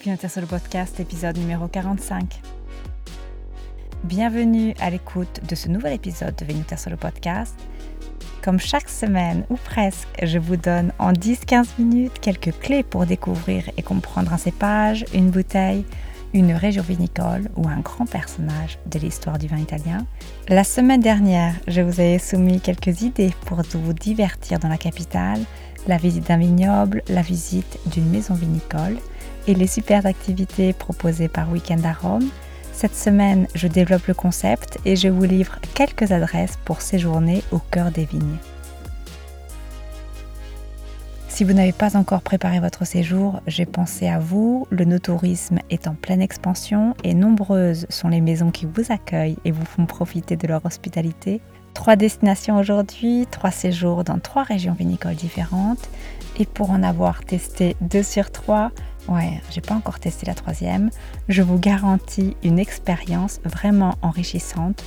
Bienvenue sur le podcast, épisode numéro 45. Bienvenue à l'écoute de ce nouvel épisode de Venuta sur le podcast. Comme chaque semaine, ou presque, je vous donne en 10-15 minutes quelques clés pour découvrir et comprendre un cépage, une bouteille, une région vinicole ou un grand personnage de l'histoire du vin italien. La semaine dernière, je vous avais soumis quelques idées pour vous divertir dans la capitale, la visite d'un vignoble, la visite d'une maison vinicole et les super activités proposées par Weekend à Rome. Cette semaine, je développe le concept et je vous livre quelques adresses pour séjourner au cœur des vignes. Si vous n'avez pas encore préparé votre séjour, j'ai pensé à vous. Le no-tourisme est en pleine expansion et nombreuses sont les maisons qui vous accueillent et vous font profiter de leur hospitalité. Trois destinations aujourd'hui, trois séjours dans trois régions vinicoles différentes. Et pour en avoir testé deux sur trois, ouais, j'ai pas encore testé la troisième, je vous garantis une expérience vraiment enrichissante.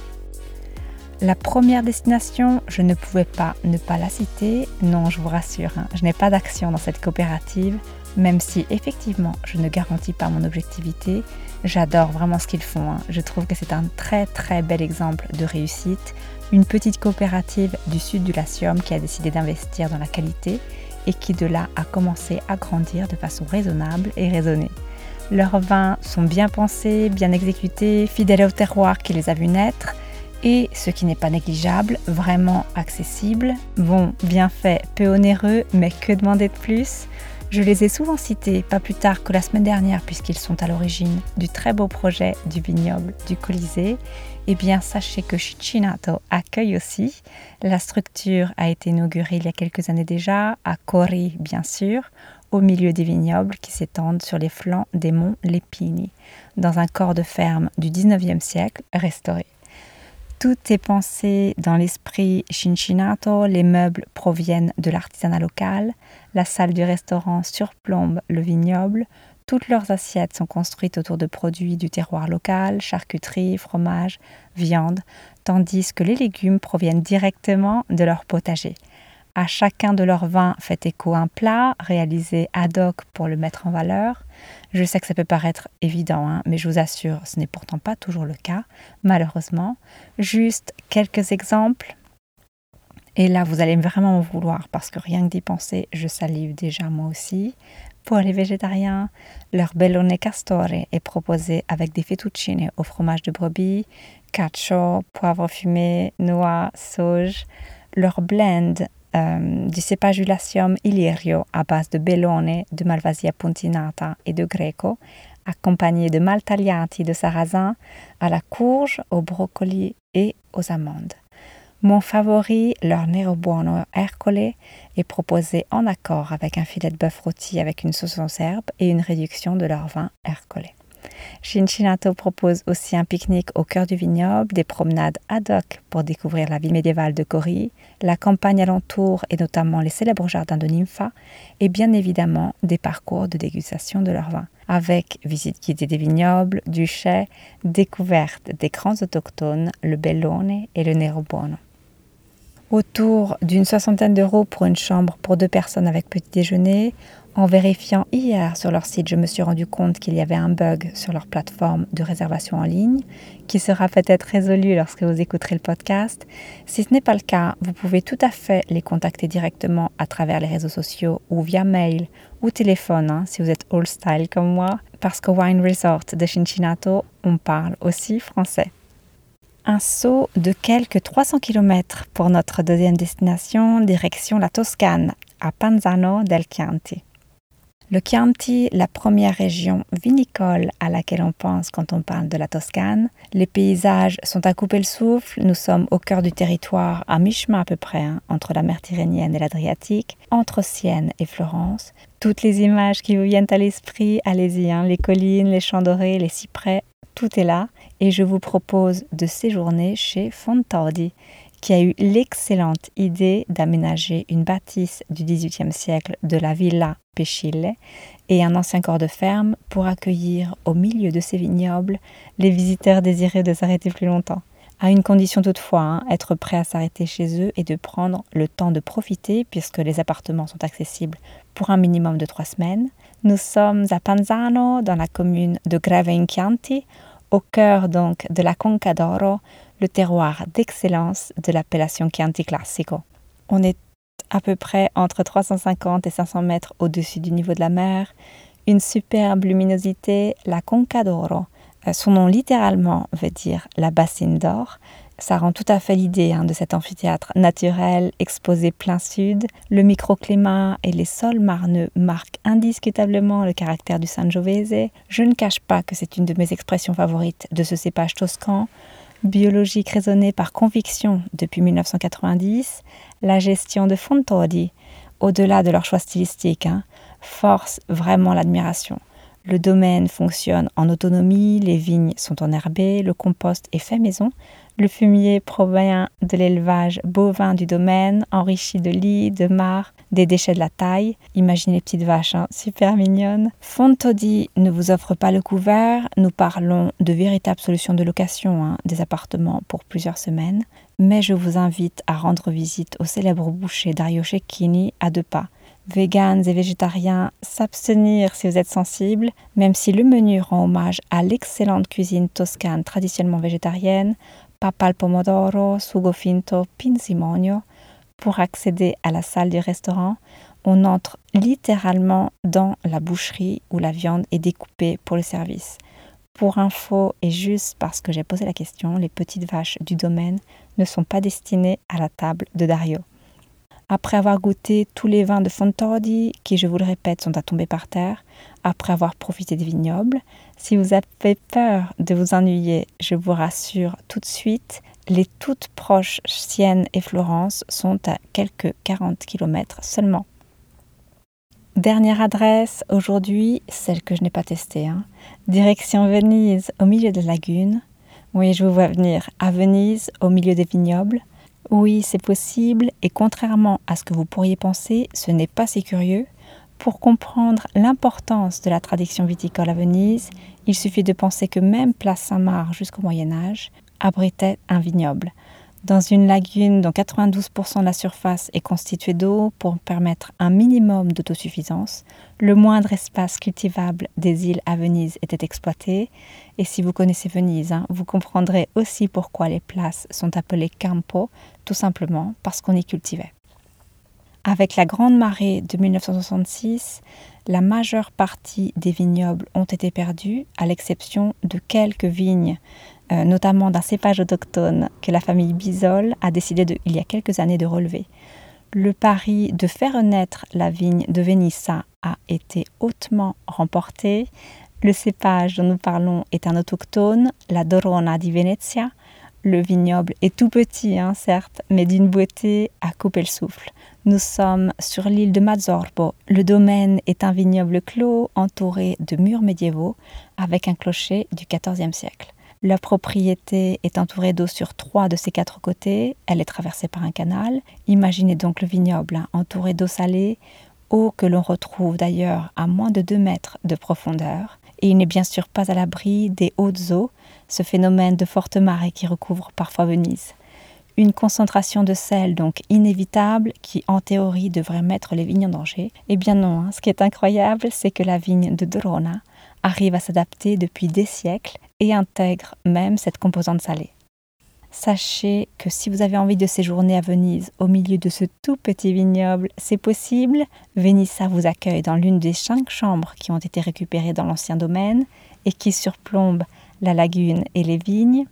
La première destination, je ne pouvais pas ne pas la citer. Non, je vous rassure, hein, je n'ai pas d'action dans cette coopérative, même si effectivement je ne garantis pas mon objectivité. J'adore vraiment ce qu'ils font. Hein. Je trouve que c'est un très très bel exemple de réussite. Une petite coopérative du sud du Latium qui a décidé d'investir dans la qualité et qui de là a commencé à grandir de façon raisonnable et raisonnée. Leurs vins sont bien pensés, bien exécutés, fidèles au terroir qui les a vus naître et, ce qui n'est pas négligeable, vraiment accessibles. Bon, bien fait, peu onéreux, mais que demander de plus? Je les ai souvent cités, pas plus tard que la semaine dernière, puisqu'ils sont à l'origine du très beau projet du vignoble du Colisée. Eh bien, sachez que Chicinato accueille aussi. La structure a été inaugurée il y a quelques années déjà, à Cori, bien sûr, au milieu des vignobles qui s'étendent sur les flancs des monts Lepini, dans un corps de ferme du 19e siècle restauré. Tout est pensé dans l'esprit Cincinnato, les meubles proviennent de l'artisanat local, la salle du restaurant surplombe le vignoble, toutes leurs assiettes sont construites autour de produits du terroir local, charcuterie, fromage, viande, tandis que les légumes proviennent directement de leur potager. À chacun de leurs vins fait écho un plat réalisé ad hoc pour le mettre en valeur. Je sais que ça peut paraître évident, hein, mais je vous assure, ce n'est pourtant pas toujours le cas, malheureusement. Juste quelques exemples. Et là, vous allez vraiment m'en vouloir parce que rien que d'y penser, je salive déjà moi aussi. Pour les végétariens, leur bellone castore est proposé avec des fettuccine au fromage de brebis, cacio, poivre fumé, noix, sauge. Leur blend du cépage Illyrio à base de bellone, de Malvasia puntinata et de Greco, accompagné de maltagliati de sarrasin à la courge, au brocoli et aux amandes. Mon favori, leur Nero Buono Ercole, est proposé en accord avec un filet de bœuf rôti avec une sauce en herbe et une réduction de leur vin Ercole. Cincinnato propose aussi un pique-nique au cœur du vignoble, des promenades ad hoc pour découvrir la ville médiévale de Cori, la campagne alentour et notamment les célèbres jardins de Nympha, et bien évidemment des parcours de dégustation de leur vin, avec visite guidée des vignobles, du chai, découverte des grands autochtones, le Bellone et le Nero Buono autour d'une soixantaine d'euros pour une chambre pour deux personnes avec petit déjeuner. En vérifiant hier sur leur site, je me suis rendu compte qu'il y avait un bug sur leur plateforme de réservation en ligne qui sera peut-être résolu lorsque vous écouterez le podcast. Si ce n'est pas le cas, vous pouvez tout à fait les contacter directement à travers les réseaux sociaux ou via mail ou téléphone hein, si vous êtes old style comme moi, parce qu'au Wine Resort de Cincinnato, on parle aussi français un saut de quelques 300 km pour notre deuxième destination, direction la Toscane, à Panzano del Chianti. Le Chianti, la première région vinicole à laquelle on pense quand on parle de la Toscane. Les paysages sont à couper le souffle. Nous sommes au cœur du territoire, à mi-chemin à peu près, hein, entre la mer Tyrrhénienne et l'Adriatique, entre Sienne et Florence. Toutes les images qui vous viennent à l'esprit, allez-y, hein, les collines, les champs dorés, les cyprès, tout est là et je vous propose de séjourner chez Fontardi, qui a eu l'excellente idée d'aménager une bâtisse du XVIIIe siècle de la Villa Pescille et un ancien corps de ferme pour accueillir au milieu de ses vignobles les visiteurs désireux de s'arrêter plus longtemps. À une condition toutefois, hein, être prêt à s'arrêter chez eux et de prendre le temps de profiter puisque les appartements sont accessibles pour un minimum de trois semaines Nous sommes à Panzano, dans la commune de Greve Chianti, au cœur donc de la Conca d'Oro, le terroir d'excellence de l'appellation Chianti Classico. On est à peu près entre 350 et 500 mètres au-dessus du niveau de la mer, une superbe luminosité, la Conca d'Oro. Euh, son nom littéralement veut dire la bassine d'or, ça rend tout à fait l'idée hein, de cet amphithéâtre naturel exposé plein sud. Le microclimat et les sols marneux marquent indiscutablement le caractère du Sangiovese. Je ne cache pas que c'est une de mes expressions favorites de ce cépage toscan. Biologique raisonnée par conviction depuis 1990, la gestion de Fontodi, au-delà de leur choix stylistique, hein, force vraiment l'admiration. Le domaine fonctionne en autonomie, les vignes sont enherbées, le compost est fait maison, le fumier provient de l'élevage bovin du domaine, enrichi de lits, de mares, des déchets de la taille. Imaginez les petites vaches, hein, super mignonnes. Fontodi ne vous offre pas le couvert. Nous parlons de véritables solutions de location hein, des appartements pour plusieurs semaines. Mais je vous invite à rendre visite au célèbre boucher Dario Cecchini à deux pas véganes et végétariens, s'abstenir si vous êtes sensible, même si le menu rend hommage à l'excellente cuisine toscane traditionnellement végétarienne, papal pomodoro, sugo finto, pinzimonio. Pour accéder à la salle du restaurant, on entre littéralement dans la boucherie où la viande est découpée pour le service. Pour info et juste parce que j'ai posé la question, les petites vaches du domaine ne sont pas destinées à la table de Dario. Après avoir goûté tous les vins de Fontordi, qui, je vous le répète, sont à tomber par terre, après avoir profité des vignobles, si vous avez peur de vous ennuyer, je vous rassure tout de suite, les toutes proches Sienne et Florence sont à quelques 40 km seulement. Dernière adresse, aujourd'hui, celle que je n'ai pas testée. Hein. Direction Venise, au milieu de la lagune. Oui, je vous vois venir à Venise, au milieu des vignobles. Oui, c'est possible, et contrairement à ce que vous pourriez penser, ce n'est pas si curieux. Pour comprendre l'importance de la tradition viticole à Venise, il suffit de penser que même Place Saint-Marc jusqu'au Moyen Âge abritait un vignoble dans une lagune dont 92% de la surface est constituée d'eau pour permettre un minimum d'autosuffisance, le moindre espace cultivable des îles à Venise était exploité. Et si vous connaissez Venise, hein, vous comprendrez aussi pourquoi les places sont appelées campo, tout simplement parce qu'on y cultivait. Avec la grande marée de 1966, la majeure partie des vignobles ont été perdus, à l'exception de quelques vignes notamment d'un cépage autochtone que la famille Bisol a décidé il y a quelques années de relever. Le pari de faire naître la vigne de Venissa a été hautement remporté. Le cépage dont nous parlons est un autochtone, la Dorona di Venezia. Le vignoble est tout petit, hein, certes, mais d'une beauté à couper le souffle. Nous sommes sur l'île de Mazzorbo. Le domaine est un vignoble clos entouré de murs médiévaux avec un clocher du XIVe siècle. La propriété est entourée d'eau sur trois de ses quatre côtés. Elle est traversée par un canal. Imaginez donc le vignoble hein, entouré d'eau salée, eau que l'on retrouve d'ailleurs à moins de 2 mètres de profondeur. Et il n'est bien sûr pas à l'abri des hautes eaux, ce phénomène de forte marée qui recouvre parfois Venise. Une concentration de sel donc inévitable qui en théorie devrait mettre les vignes en danger. Eh bien non, hein. ce qui est incroyable, c'est que la vigne de Dorona arrive à s'adapter depuis des siècles et intègre même cette composante salée. Sachez que si vous avez envie de séjourner à Venise au milieu de ce tout petit vignoble, c'est possible. Venissa vous accueille dans l'une des cinq chambres qui ont été récupérées dans l'ancien domaine et qui surplombent la lagune et les vignes.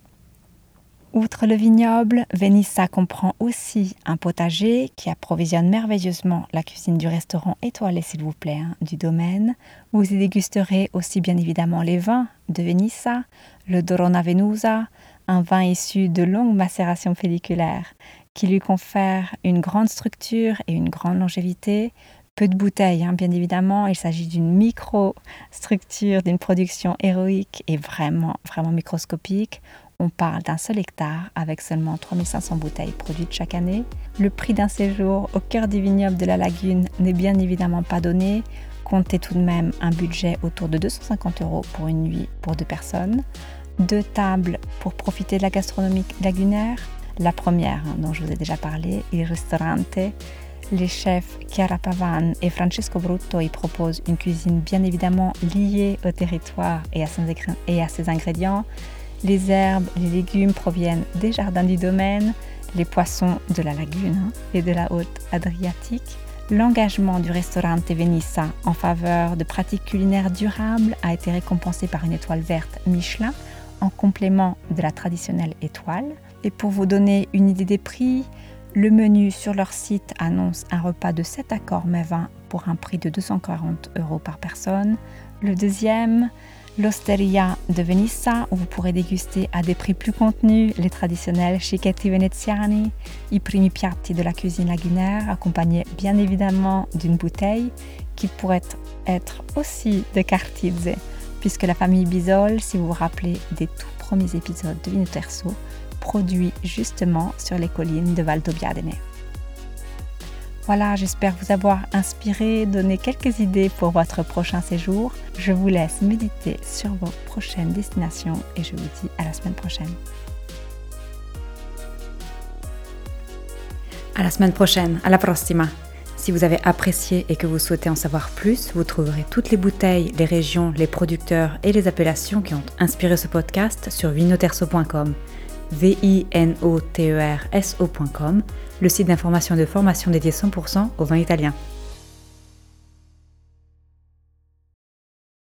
Outre le vignoble, Venissa comprend aussi un potager qui approvisionne merveilleusement la cuisine du restaurant étoilé, s'il vous plaît, hein, du domaine. Vous y dégusterez aussi bien évidemment les vins de Venissa, le Dorona Venusa, un vin issu de longues macérations pelliculaires qui lui confère une grande structure et une grande longévité. Peu de bouteilles, hein, bien évidemment. Il s'agit d'une micro-structure, d'une production héroïque et vraiment, vraiment microscopique. On parle d'un seul hectare avec seulement 3500 bouteilles produites chaque année. Le prix d'un séjour au cœur du vignoble de la lagune n'est bien évidemment pas donné. Comptez tout de même un budget autour de 250 euros pour une nuit pour deux personnes. Deux tables pour profiter de la gastronomie lagunaire. La première, hein, dont je vous ai déjà parlé, il ristorante. Les chefs Chiara Pavan et Francesco Brutto y proposent une cuisine bien évidemment liée au territoire et à, ses ingrédients. Les herbes, les légumes proviennent des jardins du domaine, les poissons de la lagune hein, et de la haute Adriatique. L'engagement du restaurant Venissa en faveur de pratiques culinaires durables a été récompensé par une étoile verte Michelin en complément de la traditionnelle étoile. Et pour vous donner une idée des prix, le menu sur leur site annonce un repas de 7 accords mais 20 pour un prix de 240 euros par personne. Le deuxième, l'Osteria de Venissa, où vous pourrez déguster à des prix plus contenus les traditionnels Cicchetti Veneziani, i primi piatti de la cuisine lagunaire, accompagnés bien évidemment d'une bouteille qui pourrait être aussi de Cartizze, puisque la famille Bisol, si vous vous rappelez des tout premiers épisodes de Vino Terzo, produit justement sur les collines de Valdobbiadene. Voilà, j'espère vous avoir inspiré, donné quelques idées pour votre prochain séjour. Je vous laisse méditer sur vos prochaines destinations et je vous dis à la semaine prochaine. À la semaine prochaine, à la prossima. Si vous avez apprécié et que vous souhaitez en savoir plus, vous trouverez toutes les bouteilles, les régions, les producteurs et les appellations qui ont inspiré ce podcast sur vinoterso.com v-i-n-o-t-e-r-s-o.com, le site d'information et de formation dédié 100% au vin italien.